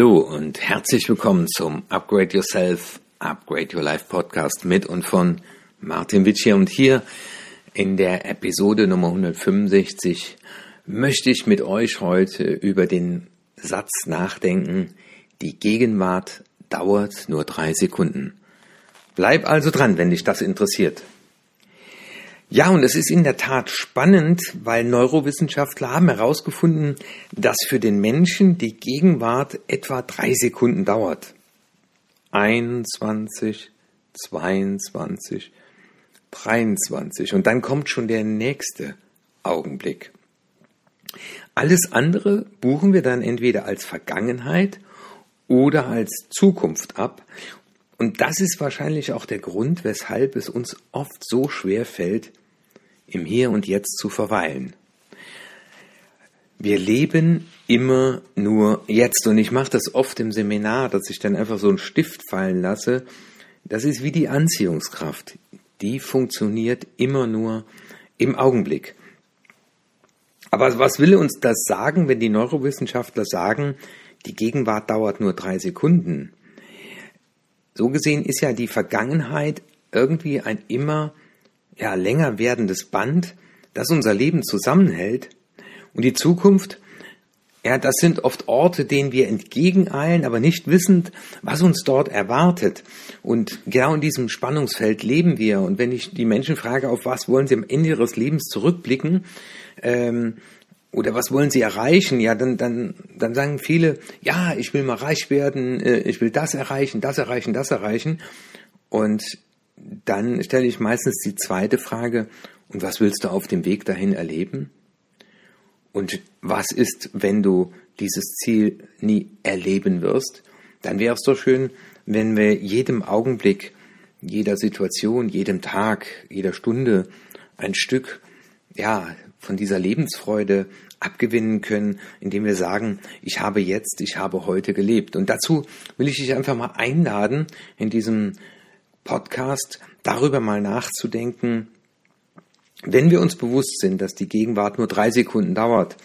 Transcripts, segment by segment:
Hallo und herzlich willkommen zum Upgrade Yourself, Upgrade Your Life Podcast mit und von Martin Witschier. Und hier in der Episode Nummer 165 möchte ich mit euch heute über den Satz nachdenken, die Gegenwart dauert nur drei Sekunden. Bleib also dran, wenn dich das interessiert. Ja, und es ist in der Tat spannend, weil Neurowissenschaftler haben herausgefunden, dass für den Menschen die Gegenwart etwa drei Sekunden dauert. 21, 22, 23 und dann kommt schon der nächste Augenblick. Alles andere buchen wir dann entweder als Vergangenheit oder als Zukunft ab und das ist wahrscheinlich auch der Grund, weshalb es uns oft so schwer fällt, im Hier und Jetzt zu verweilen. Wir leben immer nur jetzt und ich mache das oft im Seminar, dass ich dann einfach so einen Stift fallen lasse. Das ist wie die Anziehungskraft. Die funktioniert immer nur im Augenblick. Aber was will uns das sagen, wenn die Neurowissenschaftler sagen, die Gegenwart dauert nur drei Sekunden? So gesehen ist ja die Vergangenheit irgendwie ein immer ja, länger werdendes Band, das unser Leben zusammenhält. Und die Zukunft, ja, das sind oft Orte, denen wir entgegeneilen, aber nicht wissend, was uns dort erwartet. Und genau in diesem Spannungsfeld leben wir. Und wenn ich die Menschen frage, auf was wollen sie am Ende ihres Lebens zurückblicken, ähm, oder was wollen sie erreichen? Ja, dann, dann, dann sagen viele, ja, ich will mal reich werden, äh, ich will das erreichen, das erreichen, das erreichen. Und dann stelle ich meistens die zweite Frage, und was willst du auf dem Weg dahin erleben? Und was ist, wenn du dieses Ziel nie erleben wirst? Dann wäre es doch schön, wenn wir jedem Augenblick, jeder Situation, jedem Tag, jeder Stunde ein Stück, ja, von dieser Lebensfreude abgewinnen können, indem wir sagen, ich habe jetzt, ich habe heute gelebt. Und dazu will ich dich einfach mal einladen, in diesem Podcast darüber mal nachzudenken, wenn wir uns bewusst sind, dass die Gegenwart nur drei Sekunden dauert,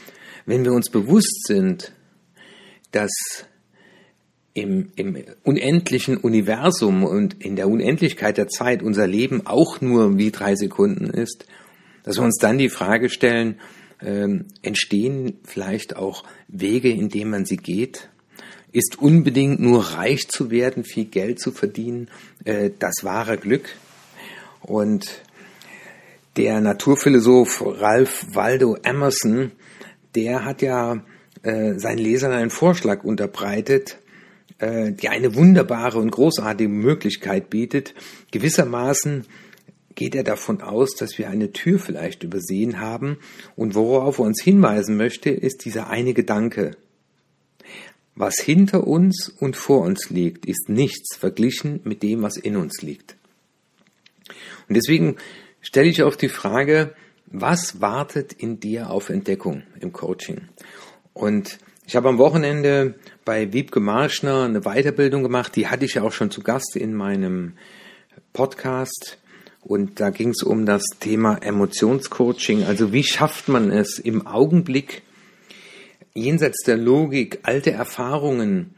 wenn wir uns bewusst sind, dass im, im unendlichen Universum und in der Unendlichkeit der Zeit unser Leben auch nur wie drei Sekunden ist, dass wir uns dann die Frage stellen, äh, entstehen vielleicht auch Wege, in denen man sie geht? Ist unbedingt nur reich zu werden, viel Geld zu verdienen, äh, das wahre Glück? Und der Naturphilosoph Ralph Waldo Emerson, der hat ja äh, seinen Lesern einen Vorschlag unterbreitet, äh, die eine wunderbare und großartige Möglichkeit bietet, gewissermaßen geht er davon aus, dass wir eine Tür vielleicht übersehen haben und worauf er uns hinweisen möchte, ist dieser eine Gedanke. Was hinter uns und vor uns liegt, ist nichts verglichen mit dem, was in uns liegt. Und deswegen stelle ich auch die Frage, was wartet in dir auf Entdeckung im Coaching? Und ich habe am Wochenende bei Wiebke Marschner eine Weiterbildung gemacht, die hatte ich ja auch schon zu Gast in meinem Podcast. Und da ging es um das Thema Emotionscoaching. Also wie schafft man es im Augenblick, jenseits der Logik, alte Erfahrungen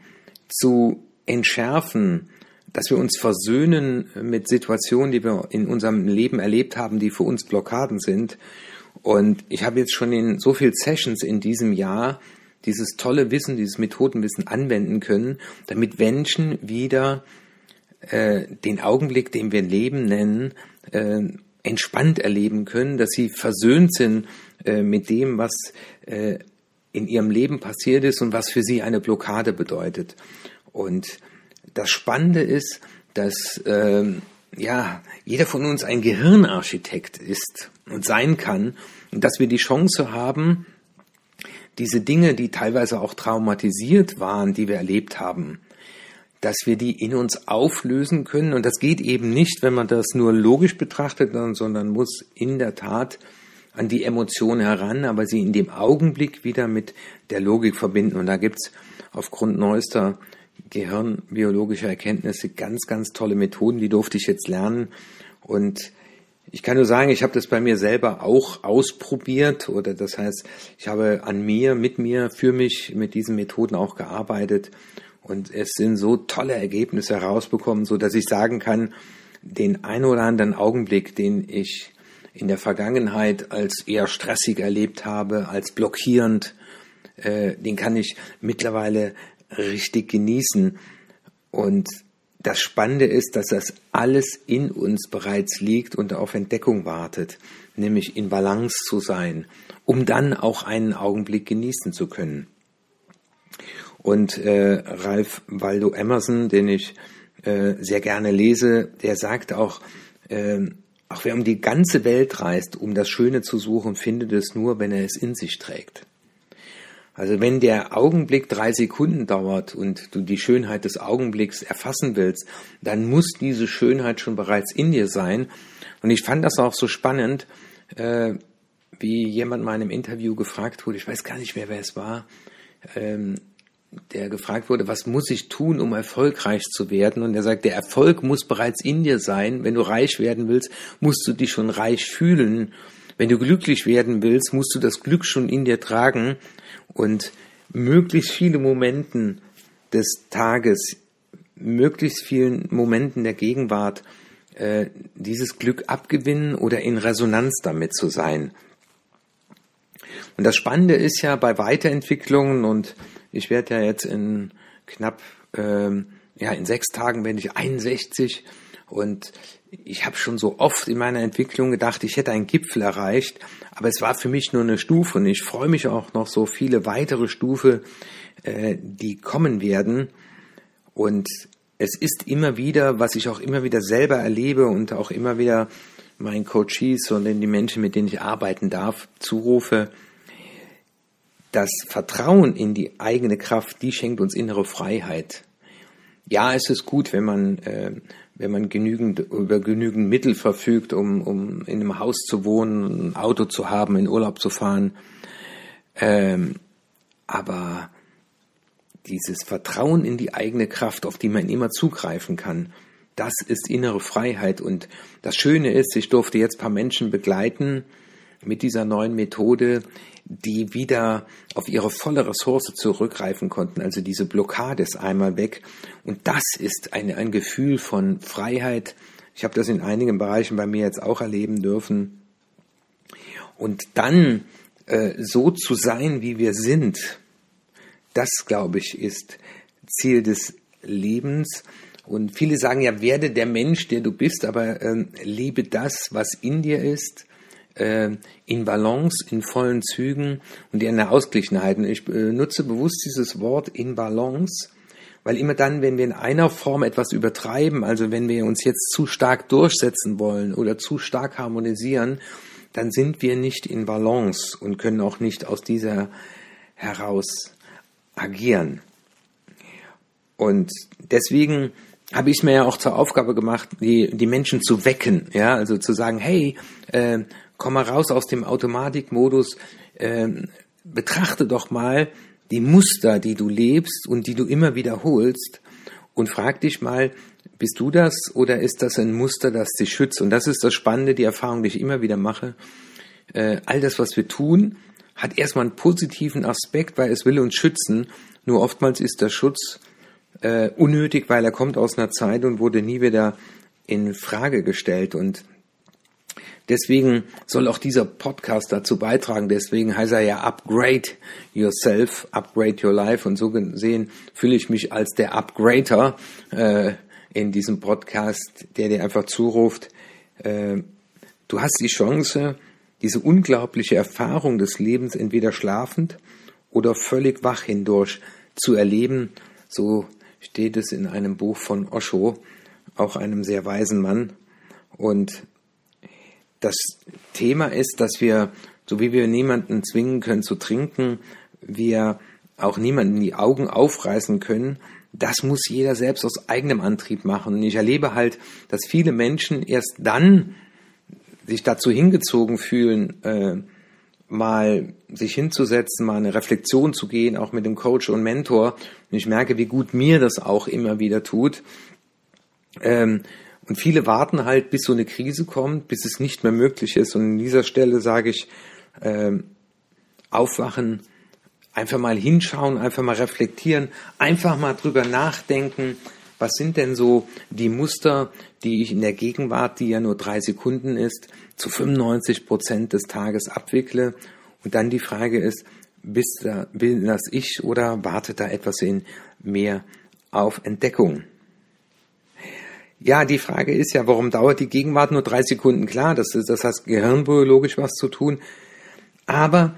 zu entschärfen, dass wir uns versöhnen mit Situationen, die wir in unserem Leben erlebt haben, die für uns Blockaden sind. Und ich habe jetzt schon in so viel Sessions in diesem Jahr dieses tolle Wissen, dieses Methodenwissen anwenden können, damit Menschen wieder äh, den Augenblick, den wir Leben nennen, äh, entspannt erleben können, dass sie versöhnt sind äh, mit dem, was äh, in ihrem Leben passiert ist und was für sie eine Blockade bedeutet. Und das Spannende ist, dass ähm, ja jeder von uns ein Gehirnarchitekt ist und sein kann dass wir die Chance haben, diese Dinge, die teilweise auch traumatisiert waren, die wir erlebt haben, dass wir die in uns auflösen können. Und das geht eben nicht, wenn man das nur logisch betrachtet, sondern muss in der Tat an die Emotion heran, aber sie in dem Augenblick wieder mit der Logik verbinden. Und da gibt's aufgrund neuester gehirnbiologischer Erkenntnisse ganz, ganz tolle Methoden, die durfte ich jetzt lernen. Und ich kann nur sagen, ich habe das bei mir selber auch ausprobiert oder das heißt, ich habe an mir, mit mir, für mich mit diesen Methoden auch gearbeitet Und es sind so tolle Ergebnisse herausbekommen, so dass ich sagen kann, den ein oder anderen Augenblick, den ich in der Vergangenheit als eher stressig erlebt habe, als blockierend, äh, den kann ich mittlerweile richtig genießen. Und das Spannende ist, dass das alles in uns bereits liegt und auf Entdeckung wartet, nämlich in Balance zu sein, um dann auch einen Augenblick genießen zu können. Und äh, Ralph Waldo Emerson, den ich äh, sehr gerne lese, der sagt auch, äh, auch wer um die ganze Welt reist, um das Schöne zu suchen, findet es nur, wenn er es in sich trägt. Also wenn der Augenblick drei Sekunden dauert und du die Schönheit des Augenblicks erfassen willst, dann muss diese Schönheit schon bereits in dir sein. Und ich fand das auch so spannend, äh, wie jemand mal in einem Interview gefragt wurde, ich weiß gar nicht mehr, wer es war, ähm, der gefragt wurde, was muss ich tun, um erfolgreich zu werden? Und er sagt, der Erfolg muss bereits in dir sein. Wenn du reich werden willst, musst du dich schon reich fühlen. Wenn du glücklich werden willst, musst du das Glück schon in dir tragen und möglichst viele Momenten des Tages, möglichst vielen Momenten der Gegenwart äh, dieses Glück abgewinnen oder in Resonanz damit zu sein. Und das Spannende ist ja bei Weiterentwicklungen und ich werde ja jetzt in knapp, ähm, ja, in sechs Tagen werde ich 61 und ich habe schon so oft in meiner Entwicklung gedacht, ich hätte einen Gipfel erreicht, aber es war für mich nur eine Stufe. Und ich freue mich auch noch so viele weitere Stufe, äh, die kommen werden. Und es ist immer wieder, was ich auch immer wieder selber erlebe und auch immer wieder meinen Coaches und die Menschen, mit denen ich arbeiten darf, zurufe, das Vertrauen in die eigene Kraft, die schenkt uns innere Freiheit. Ja, es ist gut, wenn man, äh, wenn man genügend, über genügend Mittel verfügt, um, um in einem Haus zu wohnen, ein Auto zu haben, in Urlaub zu fahren. Ähm, aber dieses Vertrauen in die eigene Kraft, auf die man immer zugreifen kann, das ist innere Freiheit. Und das Schöne ist, ich durfte jetzt paar Menschen begleiten mit dieser neuen Methode, die wieder auf ihre volle Ressource zurückgreifen konnten. Also diese Blockade ist einmal weg. Und das ist ein, ein Gefühl von Freiheit. Ich habe das in einigen Bereichen bei mir jetzt auch erleben dürfen. Und dann äh, so zu sein, wie wir sind, das, glaube ich, ist Ziel des Lebens. Und viele sagen ja, werde der Mensch, der du bist, aber äh, lebe das, was in dir ist äh, in Balance, in vollen Zügen und in der Ausgeglichenheit. Und ich äh, nutze bewusst dieses Wort in Balance, weil immer dann, wenn wir in einer Form etwas übertreiben, also wenn wir uns jetzt zu stark durchsetzen wollen oder zu stark harmonisieren, dann sind wir nicht in Balance und können auch nicht aus dieser heraus agieren. Und deswegen habe ich mir ja auch zur Aufgabe gemacht, die, die Menschen zu wecken, ja, also zu sagen, hey, äh, komm mal raus aus dem Automatikmodus, äh, betrachte doch mal die Muster, die du lebst und die du immer wiederholst und frag dich mal, bist du das oder ist das ein Muster, das dich schützt? Und das ist das Spannende, die Erfahrung, die ich immer wieder mache. Äh, all das, was wir tun, hat erstmal einen positiven Aspekt, weil es will uns schützen. Nur oftmals ist der Schutz äh, unnötig, weil er kommt aus einer Zeit und wurde nie wieder in Frage gestellt. Und Deswegen soll auch dieser Podcast dazu beitragen. Deswegen heißt er ja Upgrade Yourself, Upgrade Your Life. Und so gesehen fühle ich mich als der Upgrader äh, in diesem Podcast, der dir einfach zuruft, äh, du hast die Chance, diese unglaubliche Erfahrung des Lebens entweder schlafend oder völlig wach hindurch zu erleben. So steht es in einem Buch von Osho, auch einem sehr weisen Mann. Und das Thema ist, dass wir, so wie wir niemanden zwingen können zu trinken, wir auch niemanden die Augen aufreißen können, das muss jeder selbst aus eigenem Antrieb machen. Und ich erlebe halt, dass viele Menschen erst dann sich dazu hingezogen fühlen, äh, mal sich hinzusetzen, mal eine Reflexion zu gehen, auch mit dem Coach und Mentor. Und ich merke, wie gut mir das auch immer wieder tut. Ähm, und viele warten halt, bis so eine Krise kommt, bis es nicht mehr möglich ist. Und an dieser Stelle sage ich, äh, aufwachen, einfach mal hinschauen, einfach mal reflektieren, einfach mal drüber nachdenken, was sind denn so die Muster, die ich in der Gegenwart, die ja nur drei Sekunden ist, zu 95 Prozent des Tages abwickle? Und dann die Frage ist, bist da, bin das ich oder wartet da etwas in mehr auf Entdeckung? Ja, die Frage ist ja, warum dauert die Gegenwart nur drei Sekunden? Klar, das, ist, das hat gehirnbiologisch was zu tun. Aber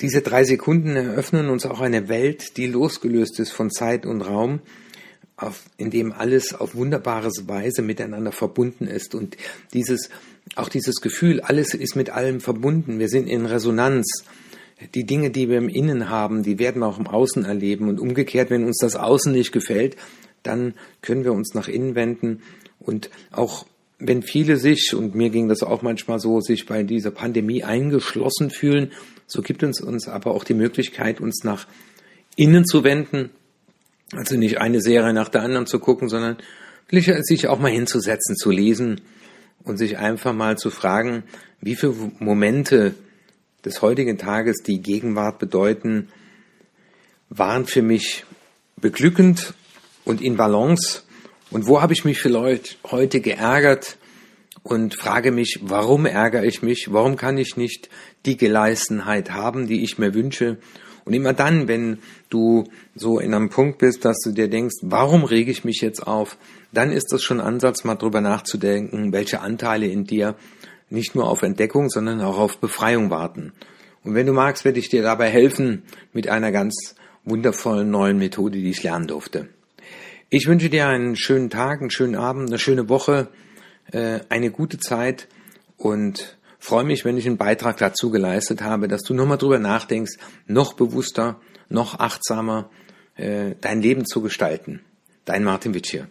diese drei Sekunden eröffnen uns auch eine Welt, die losgelöst ist von Zeit und Raum, auf, in dem alles auf wunderbare Weise miteinander verbunden ist. Und dieses, auch dieses Gefühl, alles ist mit allem verbunden. Wir sind in Resonanz. Die Dinge, die wir im Innen haben, die werden wir auch im Außen erleben. Und umgekehrt, wenn uns das Außen nicht gefällt, dann können wir uns nach innen wenden und auch wenn viele sich, und mir ging das auch manchmal so, sich bei dieser Pandemie eingeschlossen fühlen, so gibt es uns aber auch die Möglichkeit, uns nach innen zu wenden. Also nicht eine Serie nach der anderen zu gucken, sondern sich auch mal hinzusetzen, zu lesen und sich einfach mal zu fragen, wie viele Momente des heutigen Tages die Gegenwart bedeuten, waren für mich beglückend und in Balance? Und wo habe ich mich vielleicht heute geärgert und frage mich, warum ärgere ich mich? Warum kann ich nicht die Geleistenheit haben, die ich mir wünsche? Und immer dann, wenn du so in einem Punkt bist, dass du dir denkst, warum rege ich mich jetzt auf? Dann ist das schon Ansatz, mal drüber nachzudenken, welche Anteile in dir nicht nur auf Entdeckung, sondern auch auf Befreiung warten. Und wenn du magst, werde ich dir dabei helfen mit einer ganz wundervollen neuen Methode, die ich lernen durfte. Ich wünsche dir einen schönen Tag, einen schönen Abend, eine schöne Woche, äh, eine gute Zeit und freue mich, wenn ich einen Beitrag dazu geleistet habe, dass du nochmal drüber nachdenkst, noch bewusster, noch achtsamer äh, dein Leben zu gestalten. Dein Martin Witsch hier.